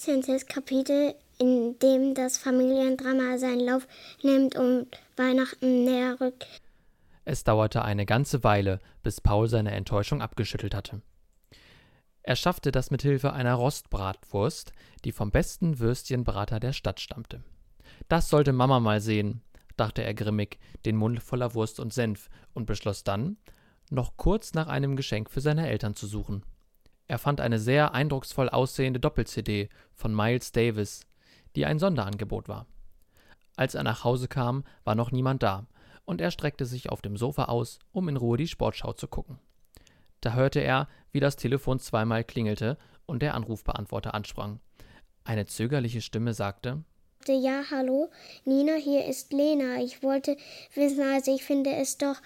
16. Kapitel, in dem das Familiendrama seinen Lauf nimmt und Weihnachten näher rückt. Es dauerte eine ganze Weile, bis Paul seine Enttäuschung abgeschüttelt hatte. Er schaffte das mit Hilfe einer Rostbratwurst, die vom besten Würstchenbrater der Stadt stammte. Das sollte Mama mal sehen, dachte er grimmig, den Mund voller Wurst und Senf, und beschloss dann, noch kurz nach einem Geschenk für seine Eltern zu suchen. Er fand eine sehr eindrucksvoll aussehende Doppel-CD von Miles Davis, die ein Sonderangebot war. Als er nach Hause kam, war noch niemand da, und er streckte sich auf dem Sofa aus, um in Ruhe die Sportschau zu gucken. Da hörte er, wie das Telefon zweimal klingelte und der Anrufbeantworter ansprang. Eine zögerliche Stimme sagte Ja, hallo, Nina, hier ist Lena. Ich wollte wissen, also ich finde es doch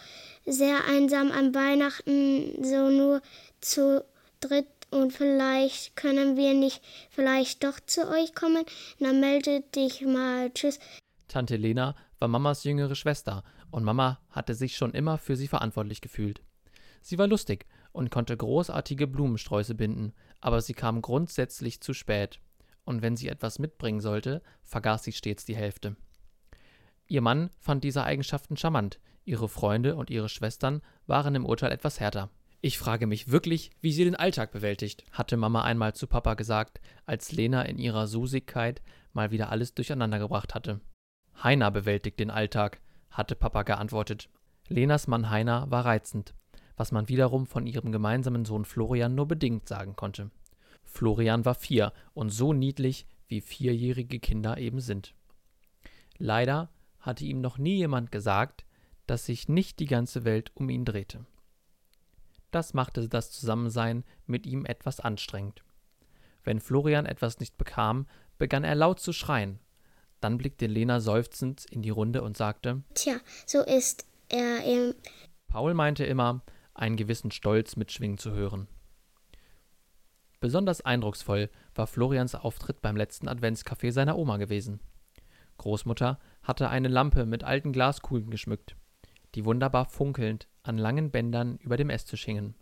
sehr einsam an Weihnachten, so nur zu dritt und vielleicht können wir nicht vielleicht doch zu euch kommen. Na, melde dich mal. Tschüss. Tante Lena war Mamas jüngere Schwester und Mama hatte sich schon immer für sie verantwortlich gefühlt. Sie war lustig und konnte großartige Blumensträuße binden, aber sie kam grundsätzlich zu spät. Und wenn sie etwas mitbringen sollte, vergaß sie stets die Hälfte. Ihr Mann fand diese Eigenschaften charmant, ihre Freunde und ihre Schwestern waren im Urteil etwas härter. Ich frage mich wirklich, wie sie den Alltag bewältigt, hatte Mama einmal zu Papa gesagt, als Lena in ihrer Susigkeit mal wieder alles durcheinander gebracht hatte. Heiner bewältigt den Alltag, hatte Papa geantwortet. Lenas Mann Heiner war reizend, was man wiederum von ihrem gemeinsamen Sohn Florian nur bedingt sagen konnte. Florian war vier und so niedlich, wie vierjährige Kinder eben sind. Leider hatte ihm noch nie jemand gesagt, dass sich nicht die ganze Welt um ihn drehte. Das machte das Zusammensein mit ihm etwas anstrengend. Wenn Florian etwas nicht bekam, begann er laut zu schreien. Dann blickte Lena seufzend in die Runde und sagte: Tja, so ist er eben. Paul meinte immer, einen gewissen Stolz mitschwingen zu hören. Besonders eindrucksvoll war Florians Auftritt beim letzten Adventscafé seiner Oma gewesen. Großmutter hatte eine Lampe mit alten Glaskugeln geschmückt, die wunderbar funkelnd an langen Bändern über dem Esstisch hingen.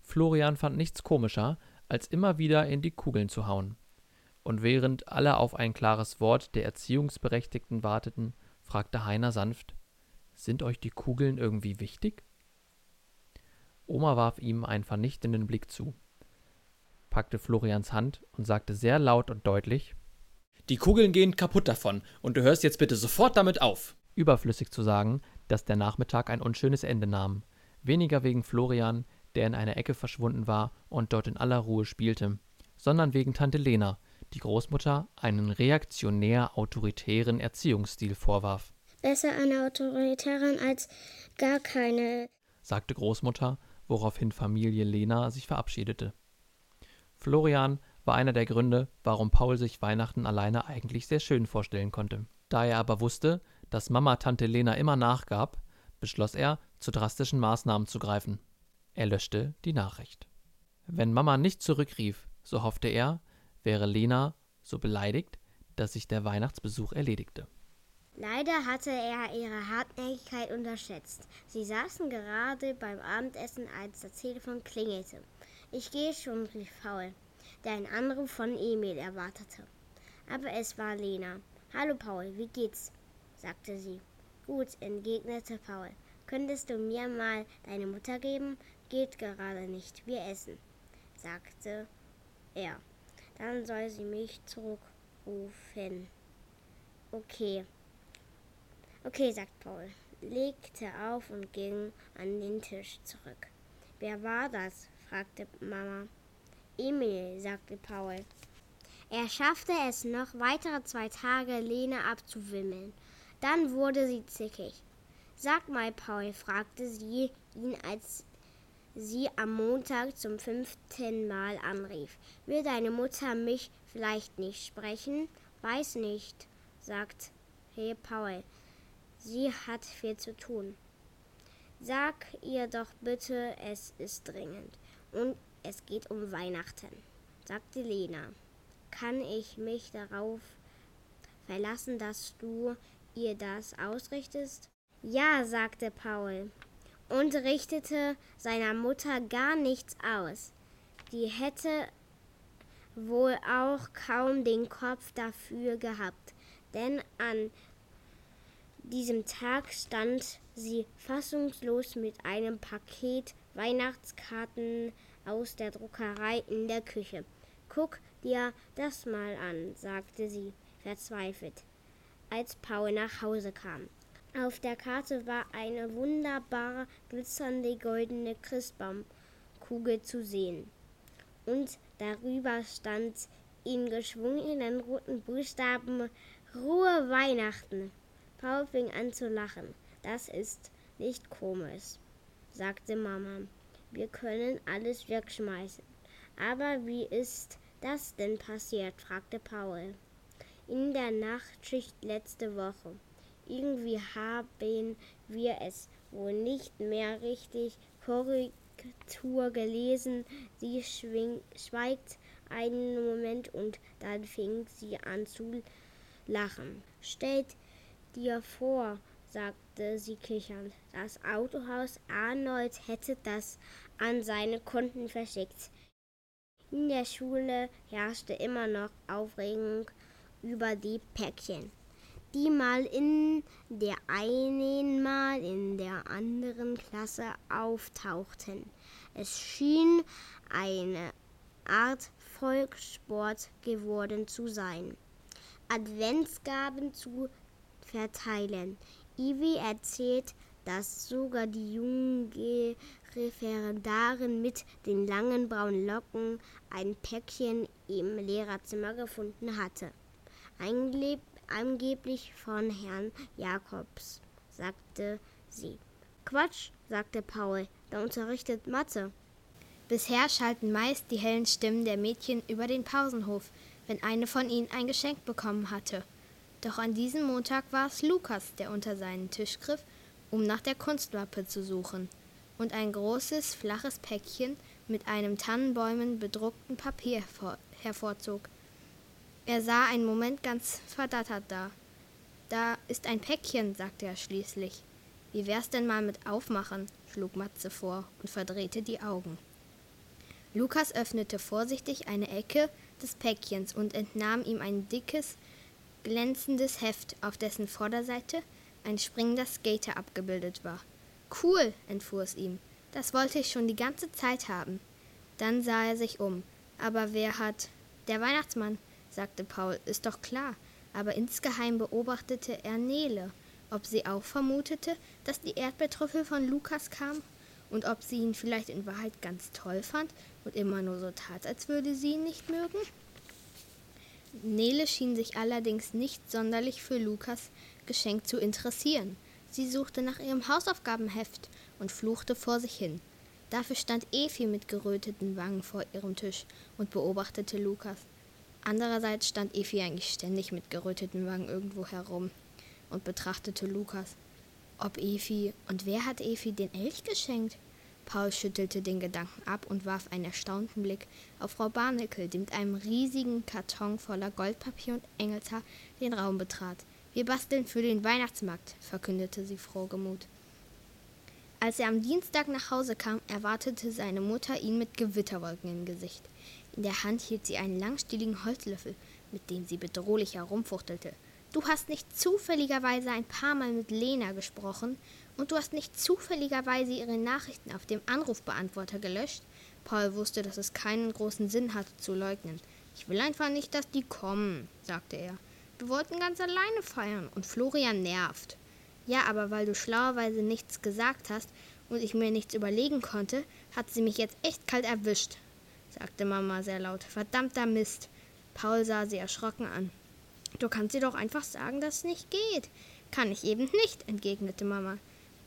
Florian fand nichts komischer, als immer wieder in die Kugeln zu hauen. Und während alle auf ein klares Wort der Erziehungsberechtigten warteten, fragte Heiner sanft: Sind euch die Kugeln irgendwie wichtig? Oma warf ihm einen vernichtenden Blick zu, packte Florians Hand und sagte sehr laut und deutlich: Die Kugeln gehen kaputt davon, und du hörst jetzt bitte sofort damit auf. Überflüssig zu sagen, dass der Nachmittag ein unschönes Ende nahm. Weniger wegen Florian, der in einer Ecke verschwunden war und dort in aller Ruhe spielte, sondern wegen Tante Lena, die Großmutter einen reaktionär autoritären Erziehungsstil vorwarf. Besser eine autoritären als gar keine, sagte Großmutter, woraufhin Familie Lena sich verabschiedete. Florian war einer der Gründe, warum Paul sich Weihnachten alleine eigentlich sehr schön vorstellen konnte. Da er aber wusste, dass Mama Tante Lena immer nachgab, beschloss er, zu drastischen Maßnahmen zu greifen. Er löschte die Nachricht. Wenn Mama nicht zurückrief, so hoffte er, wäre Lena so beleidigt, dass sich der Weihnachtsbesuch erledigte. Leider hatte er ihre Hartnäckigkeit unterschätzt. Sie saßen gerade beim Abendessen, als das Telefon klingelte. Ich gehe schon, rief Paul, der einen Anruf von Emil erwartete. Aber es war Lena. Hallo Paul, wie geht's? Sagte sie. Gut, entgegnete Paul. Könntest du mir mal deine Mutter geben? Geht gerade nicht. Wir essen, sagte er. Dann soll sie mich zurückrufen. Okay. Okay, sagt Paul, legte auf und ging an den Tisch zurück. Wer war das? fragte Mama. Emil, sagte Paul. Er schaffte es noch weitere zwei Tage, Lena abzuwimmeln. Dann wurde sie zickig. Sag mal, Paul, fragte sie ihn, als sie am Montag zum fünften Mal anrief. Will deine Mutter mich vielleicht nicht sprechen? Weiß nicht, sagt Hey Paul. Sie hat viel zu tun. Sag ihr doch bitte, es ist dringend. Und es geht um Weihnachten, sagte Lena. Kann ich mich darauf verlassen, dass du ihr das ausrichtest? Ja, sagte Paul und richtete seiner Mutter gar nichts aus. Die hätte wohl auch kaum den Kopf dafür gehabt, denn an diesem Tag stand sie fassungslos mit einem Paket Weihnachtskarten aus der Druckerei in der Küche. Guck dir das mal an, sagte sie verzweifelt, als Paul nach Hause kam. Auf der Karte war eine wunderbar glitzernde goldene Christbaumkugel zu sehen. Und darüber stand in geschwungenen roten Buchstaben Ruhe Weihnachten. Paul fing an zu lachen. Das ist nicht komisch, sagte Mama. Wir können alles wegschmeißen. Aber wie ist das denn passiert? fragte Paul. In der Nachtschicht letzte Woche. Irgendwie haben wir es wohl nicht mehr richtig Korrektur gelesen. Sie schweigt einen Moment und dann fing sie an zu lachen. Stellt dir vor, sagte sie kichernd, das Autohaus Arnold hätte das an seine Kunden verschickt. In der Schule herrschte immer noch Aufregung über die Päckchen die mal in der einen, mal in der anderen Klasse auftauchten. Es schien eine Art Volkssport geworden zu sein, Adventsgaben zu verteilen. Ivy erzählt, dass sogar die junge Referendarin mit den langen braunen Locken ein Päckchen im Lehrerzimmer gefunden hatte. Angeblich von Herrn Jakobs, sagte sie. Quatsch, sagte Paul, der unterrichtet Mathe. Bisher schalten meist die hellen Stimmen der Mädchen über den Pausenhof, wenn eine von ihnen ein Geschenk bekommen hatte. Doch an diesem Montag war es Lukas, der unter seinen Tisch griff, um nach der Kunstmappe zu suchen, und ein großes, flaches Päckchen mit einem Tannenbäumen bedruckten Papier hervorzog. Er sah einen Moment ganz verdattert da. Da ist ein Päckchen, sagte er schließlich. Wie wär's denn mal mit Aufmachen? schlug Matze vor und verdrehte die Augen. Lukas öffnete vorsichtig eine Ecke des Päckchens und entnahm ihm ein dickes, glänzendes Heft, auf dessen Vorderseite ein springender Skater abgebildet war. Cool, entfuhr es ihm. Das wollte ich schon die ganze Zeit haben. Dann sah er sich um. Aber wer hat. Der Weihnachtsmann sagte Paul, ist doch klar. Aber insgeheim beobachtete er Nele, ob sie auch vermutete, dass die Erdbeertrüffel von Lukas kamen und ob sie ihn vielleicht in Wahrheit ganz toll fand und immer nur so tat, als würde sie ihn nicht mögen. Nele schien sich allerdings nicht sonderlich für Lukas Geschenk zu interessieren. Sie suchte nach ihrem Hausaufgabenheft und fluchte vor sich hin. Dafür stand Efi mit geröteten Wangen vor ihrem Tisch und beobachtete Lukas. Andererseits stand Efi eigentlich ständig mit geröteten Wangen irgendwo herum und betrachtete Lukas. Ob Efi und wer hat Efi den Elch geschenkt? Paul schüttelte den Gedanken ab und warf einen erstaunten Blick auf Frau Barnickel, die mit einem riesigen Karton voller Goldpapier und Engelshaar den Raum betrat. Wir basteln für den Weihnachtsmarkt, verkündete sie frohgemut. Als er am Dienstag nach Hause kam, erwartete seine Mutter ihn mit Gewitterwolken im Gesicht. In der Hand hielt sie einen langstieligen Holzlöffel, mit dem sie bedrohlich herumfuchtelte. Du hast nicht zufälligerweise ein paar Mal mit Lena gesprochen und du hast nicht zufälligerweise ihre Nachrichten auf dem Anrufbeantworter gelöscht? Paul wusste, dass es keinen großen Sinn hatte zu leugnen. Ich will einfach nicht, dass die kommen, sagte er. Wir wollten ganz alleine feiern und Florian nervt. Ja, aber weil du schlauerweise nichts gesagt hast und ich mir nichts überlegen konnte, hat sie mich jetzt echt kalt erwischt, sagte Mama sehr laut. Verdammter Mist. Paul sah sie erschrocken an. Du kannst ihr doch einfach sagen, dass es nicht geht. Kann ich eben nicht, entgegnete Mama.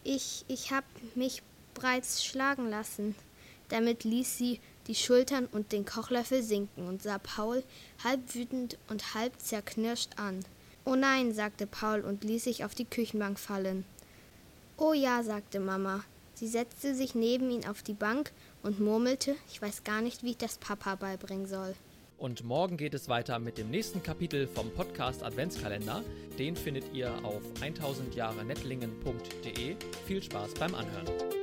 Ich, ich hab mich bereits schlagen lassen. Damit ließ sie die Schultern und den Kochlöffel sinken und sah Paul halb wütend und halb zerknirscht an. Oh nein, sagte Paul und ließ sich auf die Küchenbank fallen. Oh ja, sagte Mama. Sie setzte sich neben ihn auf die Bank und murmelte, ich weiß gar nicht, wie ich das Papa beibringen soll. Und morgen geht es weiter mit dem nächsten Kapitel vom Podcast Adventskalender. Den findet ihr auf 1000jahrenettlingen.de. Viel Spaß beim Anhören.